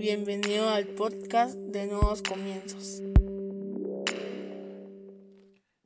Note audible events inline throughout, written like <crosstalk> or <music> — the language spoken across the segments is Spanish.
Bienvenido al podcast de Nuevos Comienzos.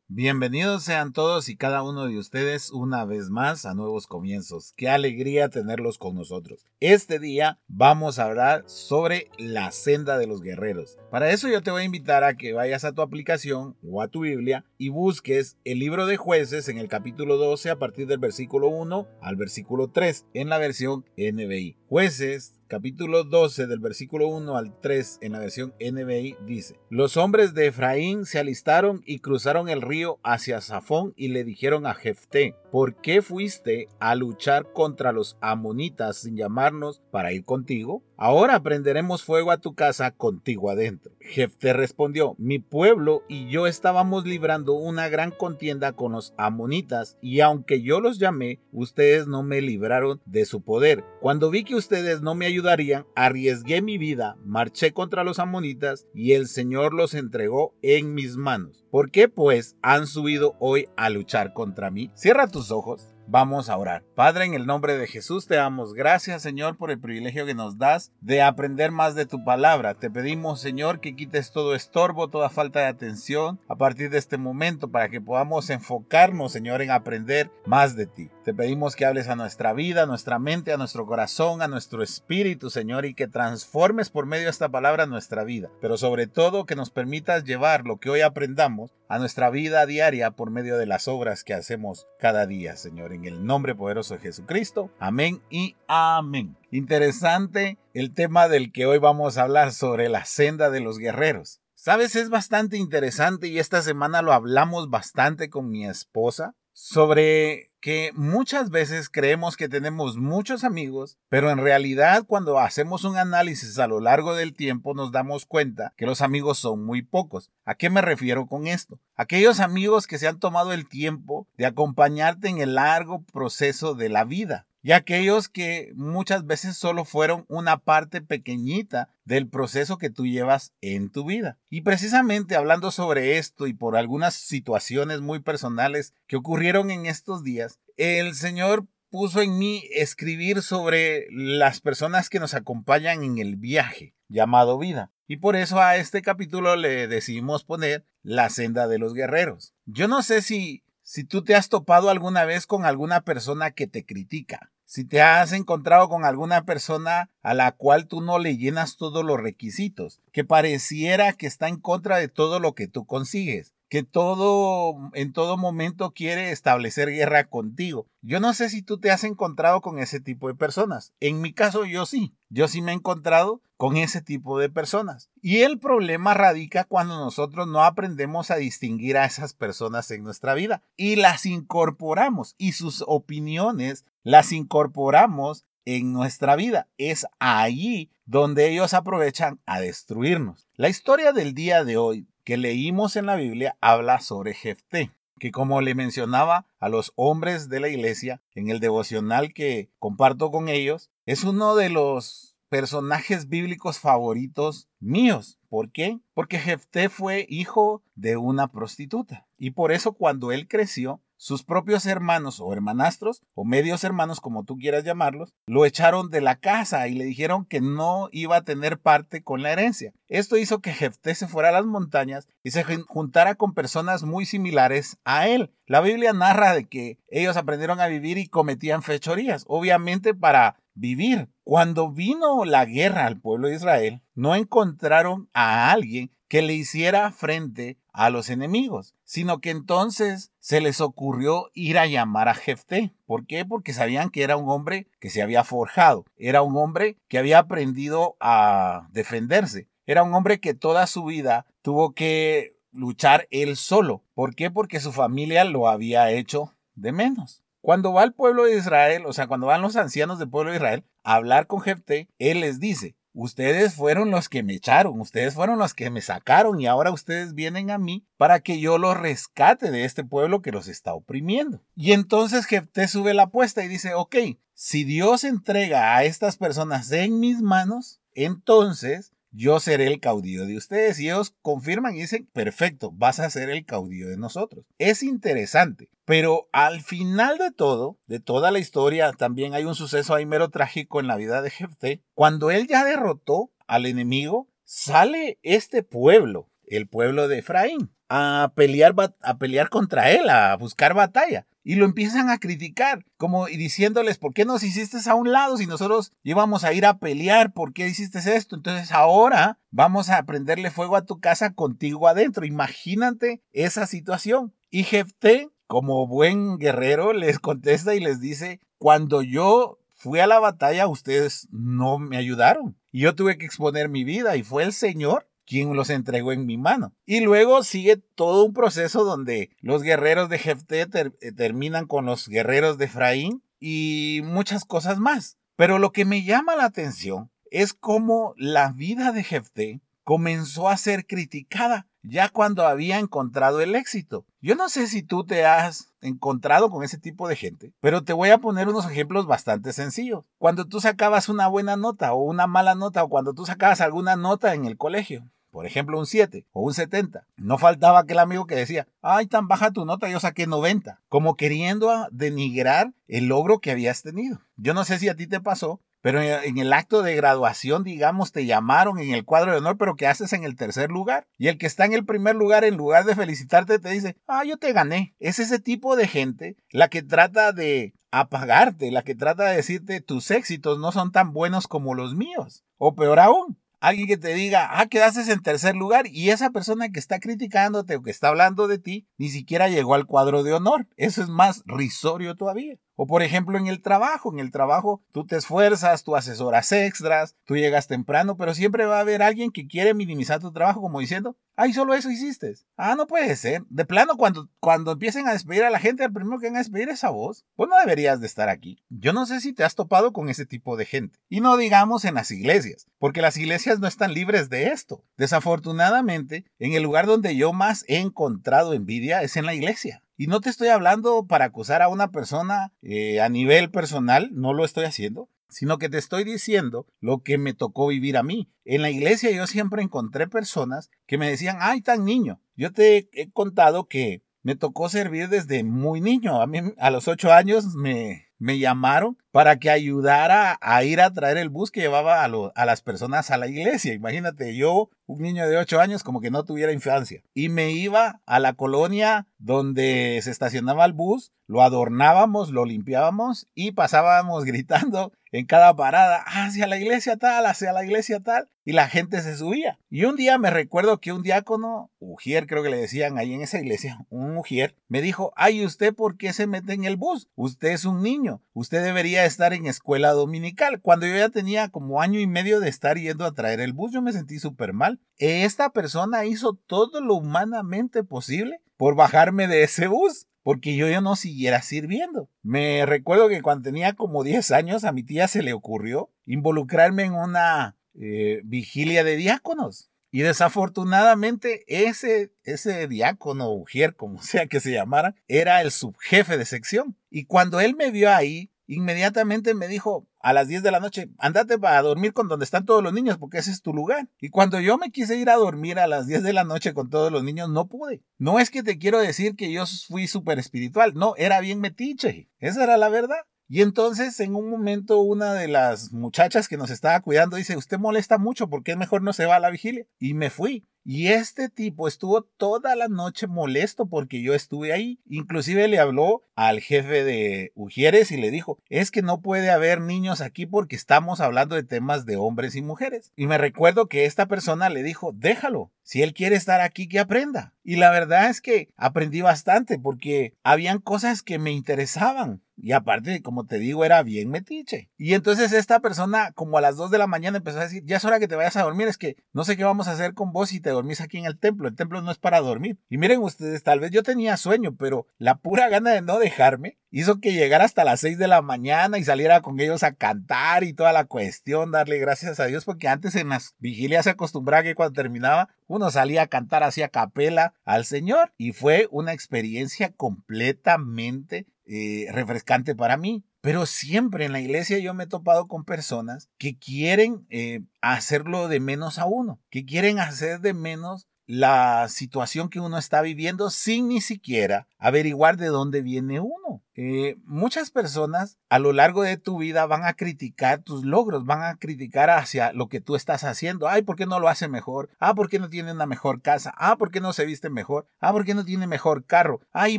Bienvenidos sean todos y cada uno de ustedes una vez más a Nuevos Comienzos. Qué alegría tenerlos con nosotros. Este día vamos a hablar sobre la senda de los guerreros. Para eso yo te voy a invitar a que vayas a tu aplicación o a tu Biblia y busques el libro de jueces en el capítulo 12 a partir del versículo 1 al versículo 3 en la versión NBI. Jueces capítulo 12 del versículo 1 al 3 en la versión NBI dice, Los hombres de Efraín se alistaron y cruzaron el río hacia Safón y le dijeron a Jefté, ¿por qué fuiste a luchar contra los amonitas sin llamarnos para ir contigo? Ahora prenderemos fuego a tu casa contigo adentro. Jefté respondió, mi pueblo y yo estábamos librando una gran contienda con los amonitas y aunque yo los llamé, ustedes no me libraron de su poder. Cuando vi que ustedes no me ayudarían, arriesgué mi vida, marché contra los amonitas y el Señor los entregó en mis manos. ¿Por qué pues han subido hoy a luchar contra mí? Cierra tus ojos. Vamos a orar. Padre, en el nombre de Jesús te damos gracias, Señor, por el privilegio que nos das de aprender más de tu palabra. Te pedimos, Señor, que quites todo estorbo, toda falta de atención a partir de este momento para que podamos enfocarnos, Señor, en aprender más de ti. Te pedimos que hables a nuestra vida, a nuestra mente, a nuestro corazón, a nuestro espíritu, Señor, y que transformes por medio de esta palabra nuestra vida. Pero sobre todo que nos permitas llevar lo que hoy aprendamos a nuestra vida diaria por medio de las obras que hacemos cada día, Señor. En el nombre poderoso de Jesucristo. Amén y amén. Interesante el tema del que hoy vamos a hablar sobre la senda de los guerreros. Sabes, es bastante interesante y esta semana lo hablamos bastante con mi esposa sobre que muchas veces creemos que tenemos muchos amigos, pero en realidad cuando hacemos un análisis a lo largo del tiempo nos damos cuenta que los amigos son muy pocos. ¿A qué me refiero con esto? Aquellos amigos que se han tomado el tiempo de acompañarte en el largo proceso de la vida y aquellos que muchas veces solo fueron una parte pequeñita del proceso que tú llevas en tu vida. Y precisamente hablando sobre esto y por algunas situaciones muy personales que ocurrieron en estos días, el Señor puso en mí escribir sobre las personas que nos acompañan en el viaje llamado vida. Y por eso a este capítulo le decidimos poner la senda de los guerreros. Yo no sé si si tú te has topado alguna vez con alguna persona que te critica, si te has encontrado con alguna persona a la cual tú no le llenas todos los requisitos, que pareciera que está en contra de todo lo que tú consigues, que todo en todo momento quiere establecer guerra contigo. Yo no sé si tú te has encontrado con ese tipo de personas. En mi caso yo sí. Yo sí me he encontrado con ese tipo de personas. Y el problema radica cuando nosotros no aprendemos a distinguir a esas personas en nuestra vida y las incorporamos y sus opiniones las incorporamos en nuestra vida. Es allí donde ellos aprovechan a destruirnos. La historia del día de hoy que leímos en la Biblia habla sobre Jefté, que como le mencionaba a los hombres de la iglesia en el devocional que comparto con ellos, es uno de los personajes bíblicos favoritos míos. ¿Por qué? Porque Jefté fue hijo de una prostituta. Y por eso cuando él creció, sus propios hermanos o hermanastros o medios hermanos como tú quieras llamarlos, lo echaron de la casa y le dijeron que no iba a tener parte con la herencia. Esto hizo que Jefté se fuera a las montañas y se juntara con personas muy similares a él. La Biblia narra de que ellos aprendieron a vivir y cometían fechorías, obviamente para vivir. Cuando vino la guerra al pueblo de Israel, no encontraron a alguien que le hiciera frente a los enemigos, sino que entonces se les ocurrió ir a llamar a Jefté. ¿Por qué? Porque sabían que era un hombre que se había forjado, era un hombre que había aprendido a defenderse, era un hombre que toda su vida tuvo que luchar él solo. ¿Por qué? Porque su familia lo había hecho de menos. Cuando va el pueblo de Israel, o sea, cuando van los ancianos del pueblo de Israel a hablar con Jefté, él les dice, Ustedes fueron los que me echaron, ustedes fueron los que me sacaron y ahora ustedes vienen a mí para que yo los rescate de este pueblo que los está oprimiendo. Y entonces Jefté sube la apuesta y dice, ok, si Dios entrega a estas personas en mis manos, entonces yo seré el caudillo de ustedes. Y ellos confirman y dicen, perfecto, vas a ser el caudillo de nosotros. Es interesante, pero al final de todo, de toda la historia, también hay un suceso ahí mero trágico en la vida de Jefté. Cuando él ya derrotó al enemigo, sale este pueblo, el pueblo de Efraín, a pelear, a pelear contra él, a buscar batalla. Y lo empiezan a criticar, como y diciéndoles, ¿por qué nos hiciste a un lado si nosotros íbamos a ir a pelear? ¿Por qué hiciste esto? Entonces ahora vamos a prenderle fuego a tu casa contigo adentro. Imagínate esa situación. Y Jefté, como buen guerrero, les contesta y les dice, cuando yo fui a la batalla, ustedes no me ayudaron. Y yo tuve que exponer mi vida y fue el Señor quien los entregó en mi mano. Y luego sigue todo un proceso donde los guerreros de Jefté eh, terminan con los guerreros de Efraín y muchas cosas más. Pero lo que me llama la atención es cómo la vida de Jefté comenzó a ser criticada ya cuando había encontrado el éxito. Yo no sé si tú te has encontrado con ese tipo de gente, pero te voy a poner unos ejemplos bastante sencillos. Cuando tú sacabas una buena nota o una mala nota o cuando tú sacabas alguna nota en el colegio, por ejemplo, un 7 o un 70. No faltaba aquel amigo que decía, ay, tan baja tu nota, yo saqué 90, como queriendo denigrar el logro que habías tenido. Yo no sé si a ti te pasó, pero en el acto de graduación, digamos, te llamaron en el cuadro de honor, pero que haces en el tercer lugar. Y el que está en el primer lugar, en lugar de felicitarte, te dice, ah, yo te gané. Es ese tipo de gente la que trata de apagarte, la que trata de decirte tus éxitos no son tan buenos como los míos. O peor aún, alguien que te diga, ah, quedaste en tercer lugar y esa persona que está criticándote o que está hablando de ti ni siquiera llegó al cuadro de honor. Eso es más risorio todavía. O por ejemplo en el trabajo, en el trabajo tú te esfuerzas, tú haces horas extras, tú llegas temprano, pero siempre va a haber alguien que quiere minimizar tu trabajo como diciendo, ay, solo eso hiciste. Ah, no puede ser. De plano, cuando, cuando empiecen a despedir a la gente, el primero que van a despedir es a vos. Pues no deberías de estar aquí. Yo no sé si te has topado con ese tipo de gente. Y no digamos en las iglesias, porque las iglesias no están libres de esto. Desafortunadamente, en el lugar donde yo más he encontrado envidia es en la iglesia. Y no te estoy hablando para acusar a una persona eh, a nivel personal, no lo estoy haciendo, sino que te estoy diciendo lo que me tocó vivir a mí. En la iglesia yo siempre encontré personas que me decían, ay, tan niño. Yo te he contado que me tocó servir desde muy niño. A mí a los ocho años me, me llamaron para que ayudara a ir a traer el bus que llevaba a, a, las personas a la iglesia. Imagínate, yo, un niño de 8 años, como que no tuviera infancia. Y me iba a la colonia donde se estacionaba el bus, lo adornábamos, lo limpiábamos y pasábamos <laughs> gritando en cada parada, hacia la iglesia tal, hacia la iglesia tal, y la gente se subía. Y un día me recuerdo que un diácono, Ujier creo que le decían ahí en esa iglesia, un Ujier, me dijo, ay, ¿usted por qué se mete en el bus? Usted es un niño, usted debería estar en escuela dominical. Cuando yo ya tenía como año y medio de estar yendo a traer el bus, yo me sentí súper mal. Esta persona hizo todo lo humanamente posible por bajarme de ese bus porque yo ya no siguiera sirviendo. Me recuerdo que cuando tenía como 10 años a mi tía se le ocurrió involucrarme en una eh, vigilia de diáconos. Y desafortunadamente ese, ese diácono, ujier, como <laughs> sea que se llamara, era el subjefe de sección. Y cuando él me vio ahí, inmediatamente me dijo a las 10 de la noche, andate para dormir con donde están todos los niños porque ese es tu lugar. Y cuando yo me quise ir a dormir a las 10 de la noche con todos los niños, no pude. No es que te quiero decir que yo fui súper espiritual, no, era bien metiche. Esa era la verdad. Y entonces en un momento una de las muchachas que nos estaba cuidando dice, usted molesta mucho, ¿por qué mejor no se va a la vigilia? Y me fui. Y este tipo estuvo toda la noche molesto porque yo estuve ahí. Inclusive le habló al jefe de Ujieres y le dijo, es que no puede haber niños aquí porque estamos hablando de temas de hombres y mujeres. Y me recuerdo que esta persona le dijo, déjalo, si él quiere estar aquí, que aprenda. Y la verdad es que aprendí bastante porque habían cosas que me interesaban. Y aparte, como te digo, era bien metiche. Y entonces esta persona, como a las 2 de la mañana, empezó a decir, ya es hora que te vayas a dormir, es que no sé qué vamos a hacer con vos si te dormís aquí en el templo. El templo no es para dormir. Y miren ustedes, tal vez yo tenía sueño, pero la pura gana de no dejarme hizo que llegara hasta las 6 de la mañana y saliera con ellos a cantar y toda la cuestión, darle gracias a Dios, porque antes en las vigilias se acostumbraba que cuando terminaba uno salía a cantar hacia capela al Señor y fue una experiencia completamente eh, refrescante para mí. Pero siempre en la iglesia yo me he topado con personas que quieren eh, hacerlo de menos a uno, que quieren hacer de menos la situación que uno está viviendo sin ni siquiera averiguar de dónde viene uno. Eh, muchas personas a lo largo de tu vida van a criticar tus logros, van a criticar hacia lo que tú estás haciendo. Ay, ¿por qué no lo hace mejor? Ah, ¿por qué no tiene una mejor casa? Ah, ¿por qué no se viste mejor? Ah, ¿por qué no tiene mejor carro? Ay,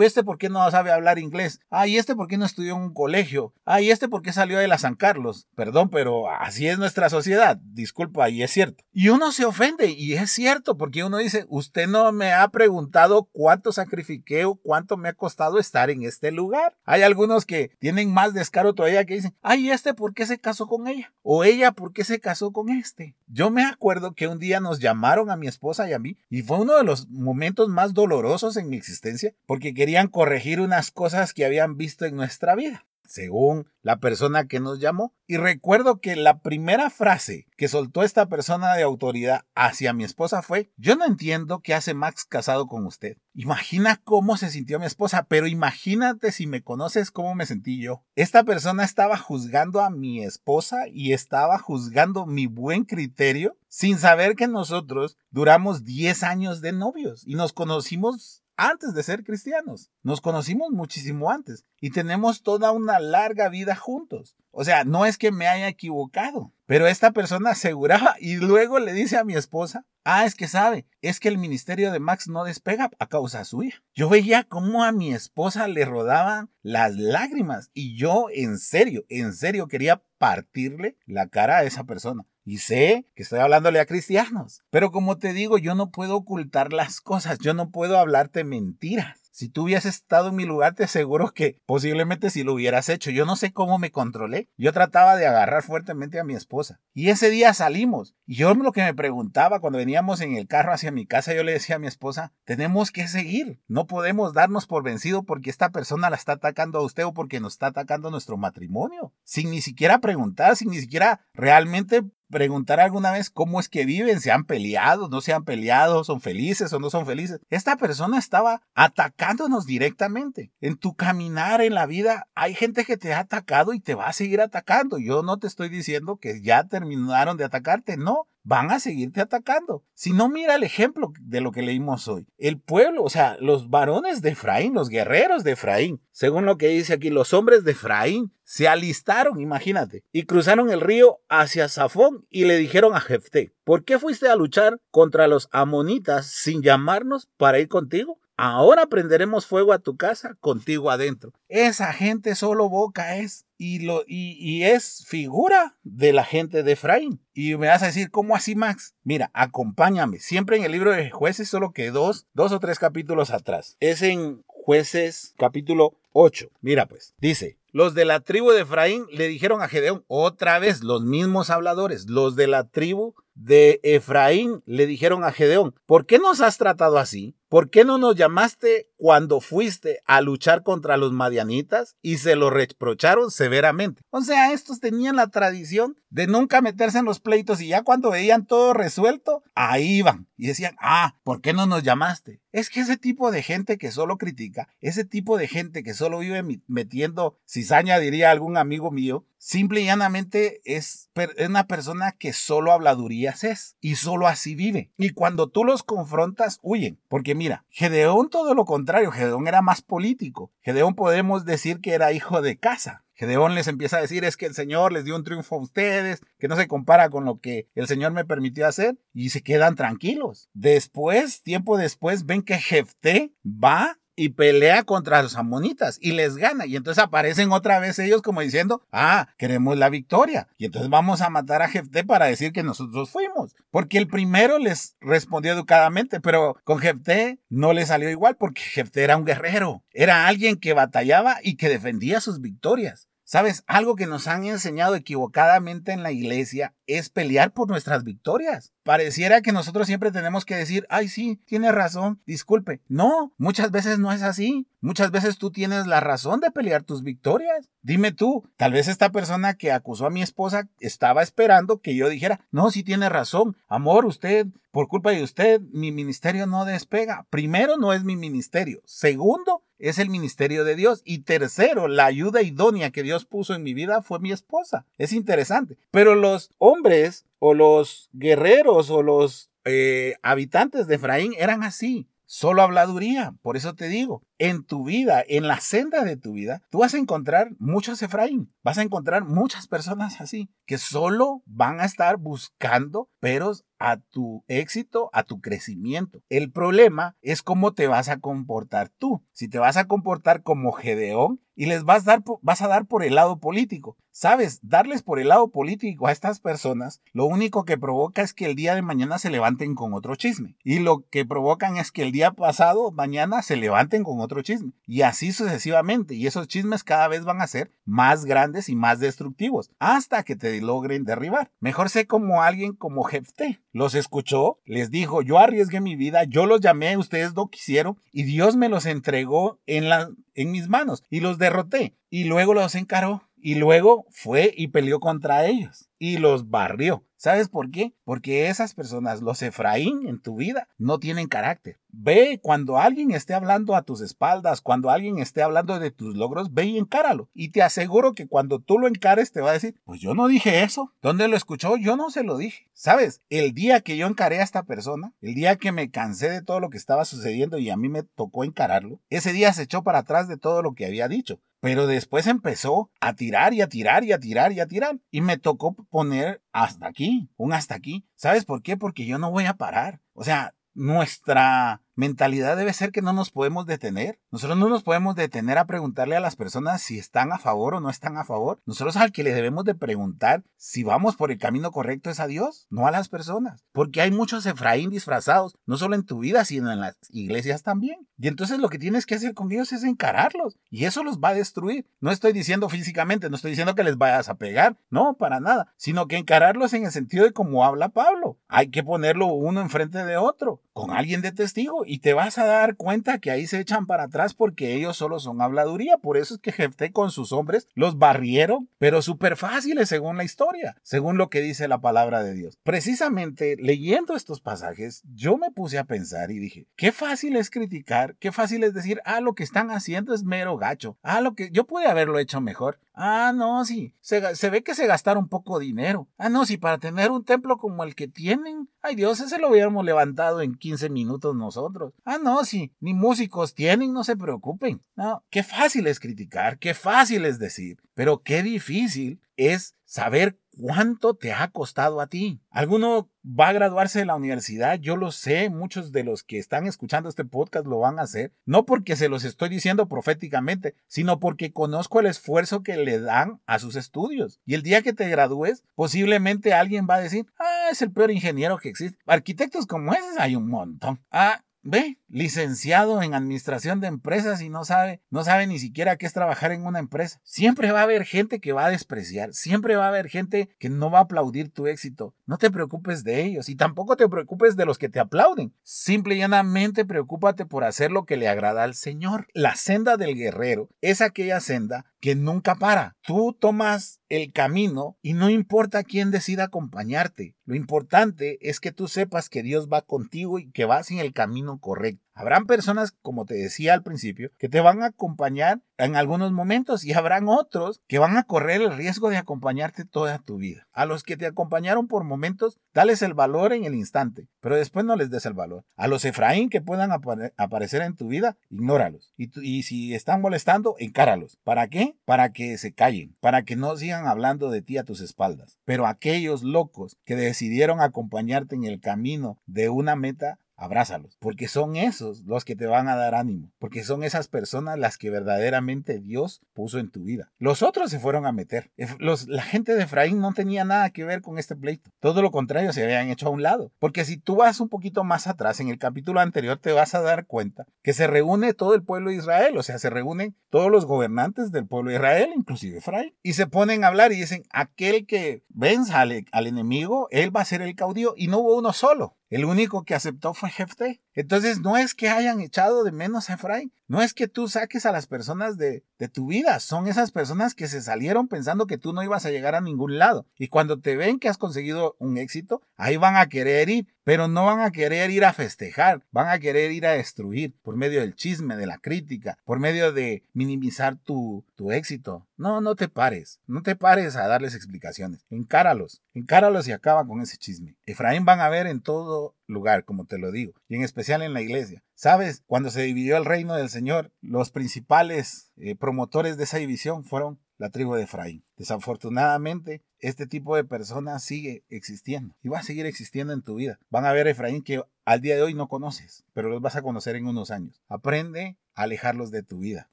este por qué no sabe hablar inglés? Ay, este por qué no estudió en un colegio? Ay, este por qué salió de la San Carlos? Perdón, pero así es nuestra sociedad. Disculpa, y es cierto. Y uno se ofende, y es cierto, porque uno dice, usted no me ha preguntado cuánto sacrifiqué o cuánto me ha costado estar en este lugar. Hay algunos que tienen más descaro todavía que dicen, ay, este por qué se casó con ella, o ella por qué se casó con este. Yo me acuerdo que un día nos llamaron a mi esposa y a mí, y fue uno de los momentos más dolorosos en mi existencia, porque querían corregir unas cosas que habían visto en nuestra vida según la persona que nos llamó. Y recuerdo que la primera frase que soltó esta persona de autoridad hacia mi esposa fue, yo no entiendo qué hace Max casado con usted. Imagina cómo se sintió mi esposa, pero imagínate si me conoces cómo me sentí yo. Esta persona estaba juzgando a mi esposa y estaba juzgando mi buen criterio sin saber que nosotros duramos 10 años de novios y nos conocimos antes de ser cristianos. Nos conocimos muchísimo antes y tenemos toda una larga vida juntos. O sea, no es que me haya equivocado, pero esta persona <laughs> aseguraba y luego le dice a mi esposa, ah, es que sabe, es que el ministerio de Max no despega a causa suya. Yo veía cómo a mi esposa le rodaban las lágrimas y yo en serio, en serio quería partirle la cara a esa persona. Y sé que estoy hablándole a cristianos. Pero como te digo, yo no puedo ocultar las cosas, yo no puedo hablarte mentiras. Si tú hubieses estado en mi lugar, te aseguro que posiblemente si lo hubieras hecho. Yo no sé cómo me controlé. Yo trataba de agarrar fuertemente a mi esposa. Y ese día salimos. Y yo lo que me preguntaba cuando veníamos en el carro hacia mi casa, yo le decía a mi esposa, tenemos que seguir. No podemos darnos por vencido porque esta persona la está atacando a usted o porque nos está atacando nuestro matrimonio. Sin ni siquiera preguntar, sin ni siquiera realmente preguntar alguna vez cómo es que viven, se han peleado, no se han peleado, son felices o no son felices. Esta persona estaba atacándonos directamente. En tu caminar en la vida hay gente que te ha atacado y te va a seguir atacando. Yo no te estoy diciendo que ya terminaron de atacarte, no van a seguirte atacando. Si no, mira el ejemplo de lo que leímos hoy. El pueblo, o sea, los varones de Efraín, los guerreros de Efraín, según lo que dice aquí, los hombres de Efraín se alistaron, imagínate, y cruzaron el río hacia Safón y le dijeron a Jefté, ¿por qué fuiste a luchar contra los amonitas sin llamarnos para ir contigo? Ahora prenderemos fuego a tu casa contigo adentro. Esa gente solo boca es y, lo, y, es figura de la gente de Efraín. Y me vas a decir, ¿cómo así, Max? Mira, acompáñame. Siempre en el libro de jueces, solo que dos, dos o tres capítulos atrás. Es en jueces capítulo 8. Mira pues, dice, los de la tribu de Efraín le dijeron a Gedeón, otra vez los mismos habladores, los de la tribu de Efraín le dijeron a Gedeón, ¿por qué nos has tratado así? ¿Por qué no nos llamaste cuando fuiste a luchar contra los madianitas? Y se lo reprocharon severamente. O sea, estos tenían la tradición de nunca meterse en los pleitos y ya cuando veían todo resuelto, ahí iban y decían, ah, ¿por qué no nos llamaste? Es que ese tipo de gente que solo critica, ese tipo de gente que solo vive metiendo cizaña, diría algún amigo mío, simple y llanamente es una persona que solo habladurías es y solo así vive. Y cuando tú los confrontas, huyen. Porque mira, Gedeón todo lo contrario, Gedeón era más político. Gedeón podemos decir que era hijo de casa. Gedeón les empieza a decir es que el Señor les dio un triunfo a ustedes, que no se compara con lo que el Señor me permitió hacer y se quedan tranquilos. Después, tiempo después, ven que Jefté va y pelea contra los amonitas y les gana. Y entonces aparecen otra vez ellos como diciendo, ah, queremos la victoria. Y entonces vamos a matar a Jefté para decir que nosotros fuimos. Porque el primero les respondió educadamente, pero con Jefté no le salió igual porque Jefté era un guerrero. Era alguien que batallaba y que defendía sus victorias. ¿Sabes? Algo que nos han enseñado equivocadamente en la iglesia es pelear por nuestras victorias. Pareciera que nosotros siempre tenemos que decir, ay sí, tiene razón, disculpe. No, muchas veces no es así. Muchas veces tú tienes la razón de pelear tus victorias. Dime tú, tal vez esta persona que acusó a mi esposa estaba esperando que yo dijera, no, sí tiene razón, amor, usted, por culpa de usted, mi ministerio no despega. Primero, no es mi ministerio. Segundo, es el ministerio de Dios. Y tercero, la ayuda idónea que Dios puso en mi vida fue mi esposa. Es interesante. Pero los hombres o los guerreros o los eh, habitantes de Efraín eran así. Solo habladuría. Por eso te digo, en tu vida, en la senda de tu vida, tú vas a encontrar muchos Efraín, vas a encontrar muchas personas así, que solo van a estar buscando peros a tu éxito, a tu crecimiento. El problema es cómo te vas a comportar tú. Si te vas a comportar como Gedeón y les vas a dar, vas a dar por el lado político. Sabes, darles por el lado político a estas personas, lo único que provoca es que el día de mañana se levanten con otro chisme. Y lo que provocan es que el día pasado, mañana, se levanten con otro chisme. Y así sucesivamente. Y esos chismes cada vez van a ser más grandes y más destructivos, hasta que te logren derribar. Mejor sé como alguien como Jefté. Los escuchó, les dijo, yo arriesgué mi vida, yo los llamé, ustedes no quisieron, y Dios me los entregó en, la, en mis manos y los derroté. Y luego los encaró y luego fue y peleó contra ellos y los barrió. ¿Sabes por qué? Porque esas personas, los Efraín en tu vida, no tienen carácter. Ve cuando alguien esté hablando a tus espaldas, cuando alguien esté hablando de tus logros, ve y encáralo. Y te aseguro que cuando tú lo encares te va a decir, pues yo no dije eso. ¿Dónde lo escuchó? Yo no se lo dije. ¿Sabes? El día que yo encaré a esta persona, el día que me cansé de todo lo que estaba sucediendo y a mí me tocó encararlo, ese día se echó para atrás de todo lo que había dicho. Pero después empezó a tirar y a tirar y a tirar y a tirar. Y me tocó poner hasta aquí, un hasta aquí. ¿Sabes por qué? Porque yo no voy a parar. O sea, nuestra mentalidad debe ser que no nos podemos detener. Nosotros no nos podemos detener a preguntarle a las personas si están a favor o no están a favor. Nosotros al que le debemos de preguntar si vamos por el camino correcto es a Dios, no a las personas. Porque hay muchos Efraín disfrazados, no solo en tu vida, sino en las iglesias también. Y entonces lo que tienes que hacer con ellos es encararlos. Y eso los va a destruir. No estoy diciendo físicamente, no estoy diciendo que les vayas a pegar, no, para nada. Sino que encararlos en el sentido de cómo habla Pablo. Hay que ponerlo uno enfrente de otro, con alguien de testigo y te vas a dar cuenta que ahí se echan para atrás porque ellos solo son habladuría. Por eso es que Jefté con sus hombres los barrieron, pero súper fáciles según la historia, según lo que dice la palabra de Dios. Precisamente leyendo estos pasajes, yo me puse a pensar y dije, qué fácil es criticar, qué fácil es decir, ah, lo que están haciendo es mero gacho, ah, lo que yo pude haberlo hecho mejor, ah, no, sí, se, se ve que se gastaron poco dinero, ah, no, sí, para tener un templo como el que tienen, ay Dios, ese lo hubiéramos levantado en 15 minutos nosotros. Ah, no, sí, ni músicos tienen, no se preocupen. No, qué fácil es criticar, qué fácil es decir, pero qué difícil es saber cuánto te ha costado a ti. Alguno va a graduarse de la universidad, yo lo sé, muchos de los que están escuchando este podcast lo van a hacer, no porque se los estoy diciendo proféticamente, sino porque conozco el esfuerzo que le dan a sus estudios. Y el día que te gradúes, posiblemente alguien va a decir, ah, es el peor ingeniero que existe. Arquitectos como ese hay un montón. Ah, Ve, licenciado en administración de empresas y no sabe, no sabe ni siquiera qué es trabajar en una empresa. Siempre va a haber gente que va a despreciar, siempre va a haber gente que no va a aplaudir tu éxito. No te preocupes de ellos y tampoco te preocupes de los que te aplauden. Simple y llanamente preocúpate por hacer lo que le agrada al Señor. La senda del guerrero es aquella senda que nunca para. Tú tomas el camino y no importa quién decida acompañarte. Lo importante es que tú sepas que Dios va contigo y que vas en el camino correcto. Habrán personas, como te decía al principio, que te van a acompañar en algunos momentos y habrán otros que van a correr el riesgo de acompañarte toda tu vida. A los que te acompañaron por momentos, dales el valor en el instante, pero después no les des el valor. A los Efraín que puedan aparecer en tu vida, ignóralos. Y, y si están molestando, encáralos. ¿Para qué? Para que se callen, para que no sigan hablando de ti a tus espaldas. Pero aquellos locos que decidieron acompañarte en el camino de una meta, abrázalos, porque son esos los que te van a dar ánimo, porque son esas personas las que verdaderamente Dios puso en tu vida. Los otros se fueron a meter. Los, la gente de Efraín no tenía nada que ver con este pleito. Todo lo contrario, se habían hecho a un lado. Porque si tú vas un poquito más atrás, en el capítulo anterior, te vas a dar cuenta que se reúne todo el pueblo de Israel, o sea, se reúnen todos los gobernantes del pueblo de Israel, inclusive Efraín, y se ponen a hablar y dicen, aquel que venza al, al enemigo, él va a ser el caudillo, y no hubo uno solo. El único que aceptó fue Jefté. Entonces no es que hayan echado de menos a Efraín, no es que tú saques a las personas de, tu vida, son esas personas que se salieron pensando que tú no ibas a llegar a ningún lado. Y cuando te ven que has conseguido un éxito, ahí van a querer ir, pero no van a querer ir a festejar, van a querer ir a destruir por medio del chisme, de la crítica, por medio de minimizar tu, tu éxito. No, no te pares, no te pares a darles explicaciones, encáralos, encáralos y acaba con ese chisme. Efraín van a ver en todo lugar, como te lo digo, y en especial en la iglesia. Sabes, cuando se dividió el reino del Señor, los principales eh, promotores de esa división fueron la tribu de Efraín. Desafortunadamente, este tipo de personas sigue existiendo y va a seguir existiendo en tu vida. Van a ver Efraín que al día de hoy no conoces, pero los vas a conocer en unos años. Aprende a alejarlos de tu vida.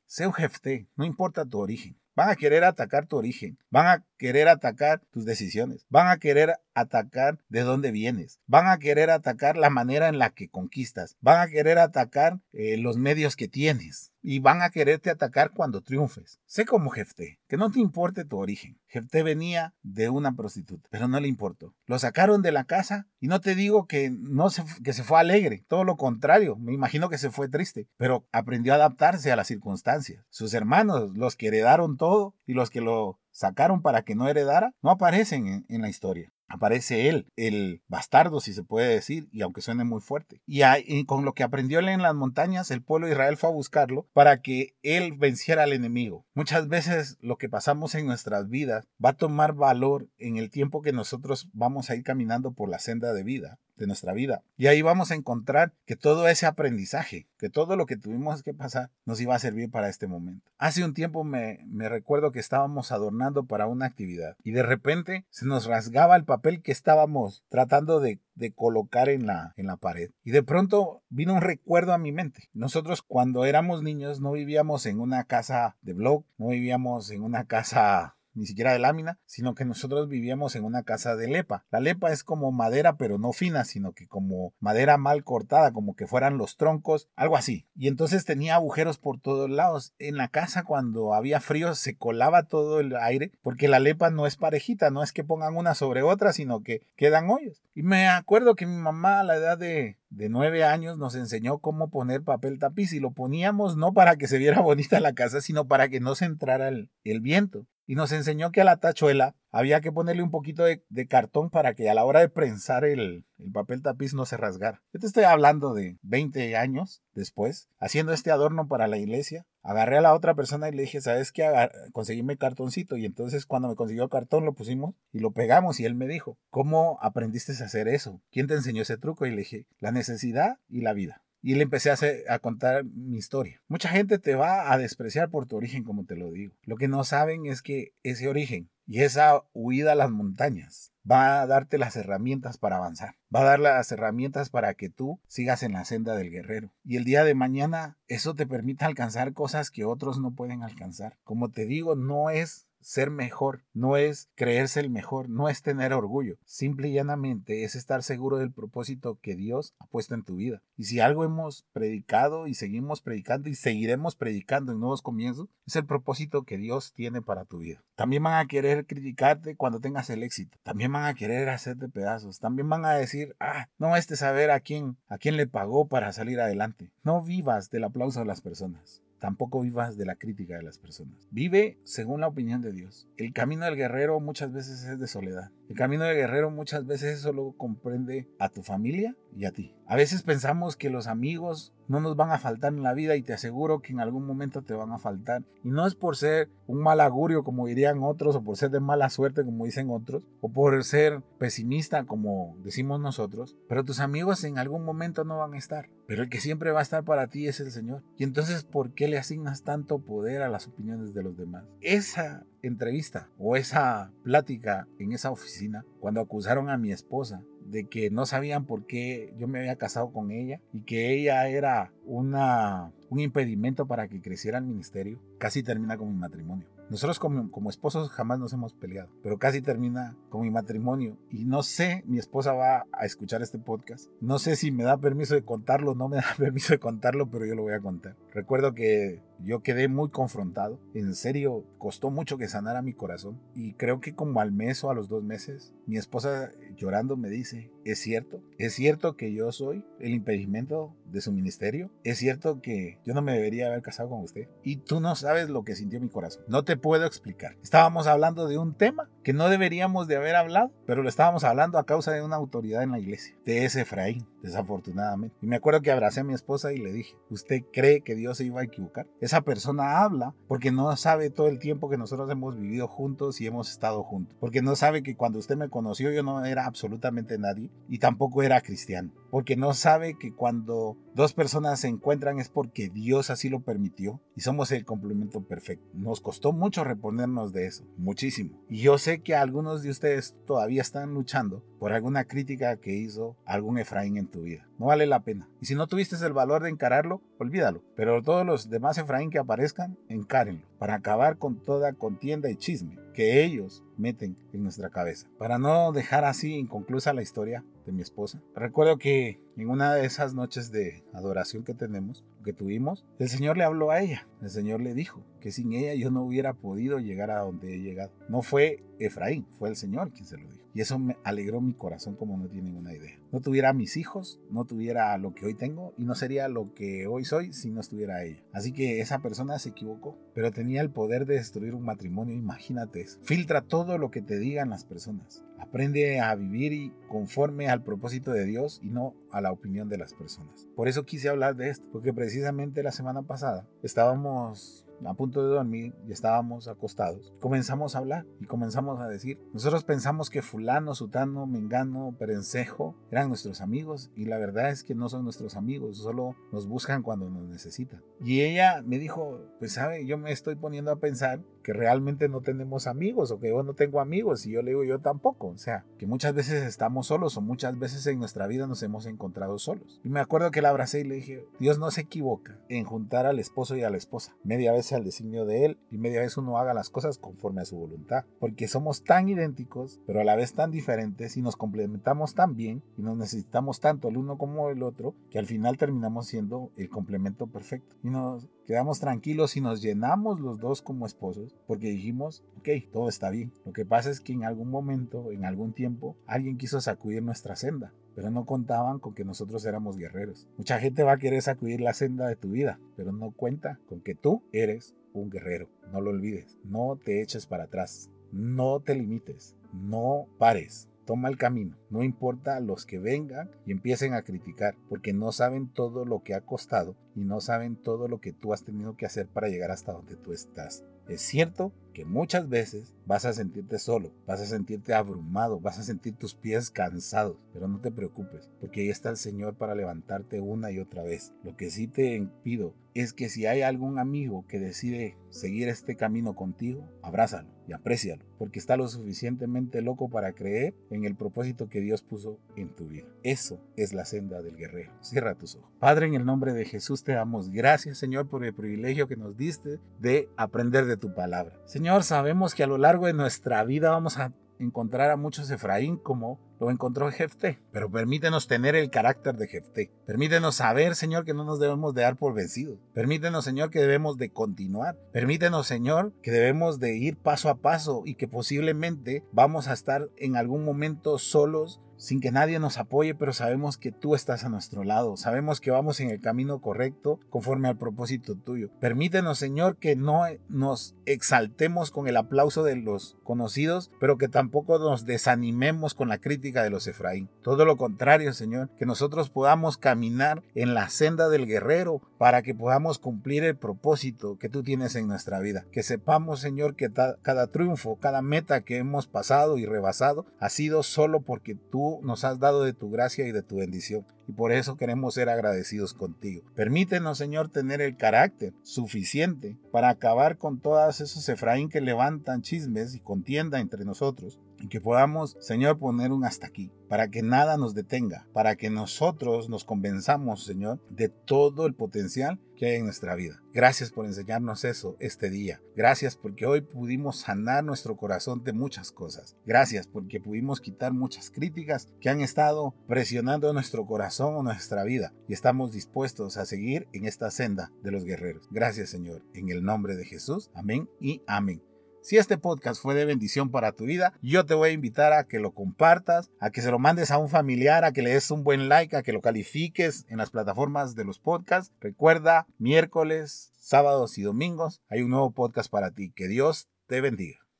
Sé un jefte, no importa tu origen. Van a querer atacar tu origen, van a querer atacar tus decisiones, van a querer atacar de dónde vienes, van a querer atacar la manera en la que conquistas, van a querer atacar eh, los medios que tienes y van a quererte atacar cuando triunfes. Sé como Jefté, que no te importe tu origen. Jefté venía de una prostituta, pero no le importó. Lo sacaron de la casa y no te digo que no se, que se fue alegre, todo lo contrario, me imagino que se fue triste, pero aprendió a adaptarse a las circunstancias. Sus hermanos, los que heredaron todo y los que lo sacaron para que no heredara, no aparecen en, la historia aparece él, el bastardo, si se puede decir, y aunque suene muy fuerte. Y, y, con lo que aprendió él en las montañas, el pueblo de Israel fue a buscarlo para que él venciera al enemigo. Muchas veces lo que pasamos en nuestras vidas va a tomar valor en el tiempo que nosotros vamos a ir caminando por la senda de vida de nuestra vida. Y ahí vamos a encontrar que todo ese aprendizaje, que todo lo que tuvimos que pasar, nos iba a servir para este momento. Hace un tiempo me, recuerdo que estábamos adornando para una actividad y de repente se nos rasgaba el papel que estábamos tratando de, de colocar en la, en la pared. Y de pronto vino un recuerdo a mi mente. Nosotros cuando éramos niños no vivíamos en una casa de blog, no vivíamos en una casa ni siquiera de lámina, sino que nosotros vivíamos en una casa de lepa. La lepa es como madera, pero no fina, sino que como madera mal cortada, como que fueran los troncos, algo así. Y entonces tenía agujeros por todos lados. En la casa cuando había frío se colaba todo el aire, porque la lepa no es parejita, no es que pongan una sobre otra, sino que quedan hoyos. Y me acuerdo que mi mamá a la edad de de nueve años nos enseñó cómo poner papel tapiz y lo poníamos no para que se viera <laughs> bonita la casa, sino para que no se entrara el, el viento y nos enseñó que a la tachuela había que ponerle un poquito de, cartón para que a la hora de prensar el, papel tapiz no se rasgara. Yo te estoy hablando de 20 años después, haciendo este adorno para la iglesia. Agarré a la otra persona y le dije, ¿sabes qué? Conseguíme cartoncito. Y entonces cuando me consiguió cartón lo pusimos y lo pegamos. Y él me dijo, ¿cómo aprendiste a hacer eso? ¿Quién te enseñó ese truco? Y le dije, la necesidad y la vida y le empecé a, a, contar mi historia. Mucha gente te va a despreciar por tu origen, como te lo digo. Lo que no saben es que ese origen y esa huida a las montañas va a darte las herramientas para avanzar. Va a dar las herramientas para que tú sigas en la senda del guerrero. Y el día de mañana eso te permite alcanzar cosas que otros no pueden alcanzar. Como te digo, no es ser mejor, no es creerse el mejor, no es tener orgullo, simple y llanamente es estar seguro del propósito que Dios ha puesto en tu vida. Y si algo hemos predicado y seguimos predicando y seguiremos predicando en nuevos comienzos, es el propósito que Dios tiene para tu vida. También van a querer criticarte cuando tengas el éxito, también van a querer hacerte pedazos, también van a decir, ah, no este saber a quién, a quién le pagó para salir adelante. No vivas del aplauso de las personas. Tampoco vivas de la crítica de las personas. Vive según la opinión de Dios. El camino del guerrero muchas veces es de soledad. El camino del guerrero muchas veces solo comprende a tu familia y a ti. A veces pensamos que los amigos no nos van a faltar en la vida y te aseguro que en algún momento te van a faltar. Y no es por ser un mal augurio como dirían otros o por ser de mala suerte como dicen otros o por ser pesimista como decimos nosotros, pero tus amigos en algún momento no van a estar. Pero el que siempre va a estar para ti es el Señor. Y entonces, ¿por qué le asignas tanto poder a las opiniones de los demás? Esa entrevista o esa plática en esa oficina cuando acusaron a mi esposa de que no sabían por qué yo me había casado con ella y que ella era una, un impedimento para que creciera el ministerio, casi termina con mi matrimonio. Nosotros como, como, esposos jamás nos hemos peleado, pero casi termina con mi matrimonio. Y no sé, mi esposa va a escuchar este podcast. No sé si me da permiso de contarlo no me <laughs> da permiso de contarlo, pero yo lo voy a contar. Recuerdo que yo quedé muy confrontado. En serio, costó mucho que sanara mi corazón. Y creo que como al mes o a los dos meses, mi esposa llorando me dice, ¿es cierto? ¿Es cierto que yo soy el impedimento de su ministerio? ¿Es cierto que yo no me debería haber casado con usted? Y tú no sabes lo que sintió mi corazón. No te puedo explicar. Estábamos hablando de un tema que no deberíamos de haber hablado, pero lo estábamos hablando a causa de una autoridad en la iglesia, de ese Efraín, desafortunadamente. Y me acuerdo que abracé a mi esposa y le dije, ¿usted cree que Dios se iba a equivocar? esa persona habla porque no sabe todo el tiempo que nosotros hemos vivido juntos y hemos estado juntos. Porque no sabe que cuando usted me conoció yo no era absolutamente nadie y tampoco era cristiano. Porque no sabe que cuando dos personas se encuentran es porque Dios así lo permitió y somos el complemento perfecto. Nos costó mucho reponernos de eso, muchísimo. Y yo sé que algunos de ustedes todavía están luchando por alguna crítica que hizo algún Efraín en tu vida. No vale la pena. Y si no tuviste el valor de encararlo, olvídalo. Pero todos los demás Efraín que aparezcan, encárenlo para acabar con toda contienda y chisme que ellos meten en nuestra cabeza. Para no dejar así inconclusa la historia de mi esposa. Recuerdo que en una de esas noches de adoración que tenemos, que tuvimos, el Señor le habló a ella. El Señor le dijo que sin ella yo no hubiera podido llegar a donde he llegado. No fue Efraín, fue el Señor quien se lo dijo. Y eso me alegró mi corazón como no tienen una idea. No tuviera mis hijos, no tuviera lo que hoy tengo y no sería lo que hoy soy si no estuviera ella. Así que esa persona se equivocó, pero tenía el poder de destruir un matrimonio, imagínate eso. Filtra todo lo que te digan las personas. Aprende a vivir conforme al propósito de Dios y no a la opinión de las personas. Por eso quise hablar de esto, porque precisamente la semana pasada estábamos a punto de dormir y estábamos acostados, comenzamos a hablar y comenzamos a decir, nosotros pensamos que fulano, sutano, mengano, perencejo eran nuestros amigos y la verdad es que no son nuestros amigos, solo nos buscan cuando nos necesitan. Y ella me dijo, pues sabe, yo me estoy poniendo a pensar que realmente no tenemos amigos o que yo no tengo amigos y yo le digo yo tampoco, o sea, que muchas veces estamos solos o muchas veces en nuestra vida nos hemos encontrado solos. Y me acuerdo que la abracé y le dije, Dios no se equivoca en juntar al esposo y a la esposa, media vez al designio de Él y media vez uno haga las cosas conforme a su voluntad, porque somos tan idénticos, pero a la vez tan diferentes y nos complementamos tan bien y nos necesitamos tanto el uno como el otro, que al final terminamos siendo el complemento perfecto. Y nos quedamos tranquilos y nos llenamos los dos como esposos, porque dijimos, ok, todo está bien. Lo que pasa es que en algún momento, en algún tiempo, alguien quiso sacudir nuestra senda pero no contaban con que nosotros éramos guerreros. Mucha gente va a querer sacudir la senda de tu vida, pero no cuenta con que tú eres un guerrero. No lo olvides. No te eches para atrás. No te limites. No pares. Toma el camino. No importa los que vengan y empiecen a criticar, porque no saben todo lo que ha costado y no saben todo lo que tú has tenido que hacer para llegar hasta donde tú estás. Es cierto que muchas veces vas a sentirte solo, vas a sentirte abrumado, vas a sentir tus pies cansados, pero no te preocupes, porque ahí está el Señor para levantarte una y otra vez. Lo que sí te pido es que si hay algún amigo que decide seguir este camino contigo, abrázalo y aprécialo, porque está lo suficientemente loco para creer en el propósito que Dios puso en tu vida. Eso es la senda del guerrero. Cierra tus ojos. Padre, en el nombre de Jesús te damos gracias, Señor, por el privilegio que nos diste de aprender de tu palabra. Señor, sabemos que a lo largo de nuestra vida vamos a encontrar a muchos Efraín como lo encontró Jefté. Pero permítenos tener el carácter de Jefté. Permítenos saber, Señor, que no nos debemos de dar por vencidos. Permítenos, Señor, que debemos de continuar. Permítenos, Señor, que debemos de ir paso a paso y que posiblemente vamos a estar en algún momento solos sin que nadie nos apoye, pero sabemos que tú estás a nuestro lado, sabemos que vamos en el camino correcto conforme al propósito tuyo. Permítenos, Señor, que no nos exaltemos con el aplauso de los conocidos, pero que tampoco nos desanimemos con la crítica de los Efraín. Todo lo contrario, Señor, que nosotros podamos caminar en la senda del guerrero para que podamos cumplir el propósito que tú tienes en nuestra vida. Que sepamos, Señor, que cada triunfo, cada meta que hemos pasado y rebasado ha sido solo porque nos has dado de tu gracia y de tu bendición. Y por eso queremos ser agradecidos contigo. Permítenos, Señor, tener el carácter suficiente para acabar con todas esos Efraín que levantan chismes y contienda entre nosotros y que podamos, Señor, poner un hasta aquí, para que nada nos detenga, para que nosotros nos convenzamos, Señor, de todo el potencial que hay en nuestra vida. Gracias por enseñarnos eso este día. Gracias porque hoy pudimos sanar nuestro corazón de muchas cosas. Gracias porque pudimos quitar muchas críticas que han estado presionando nuestro corazón o nuestra vida y estamos dispuestos a seguir en esta senda de los guerreros. Gracias, Señor, en el nombre de Jesús. Amén y amén. Si este podcast fue de bendición para tu vida, yo te voy a invitar a que lo compartas, a que se lo mandes a un familiar, a que le des un buen like, a que lo califiques en las plataformas de los podcasts. Recuerda, miércoles, sábados y domingos hay un nuevo podcast para ti. Que Dios te bendiga.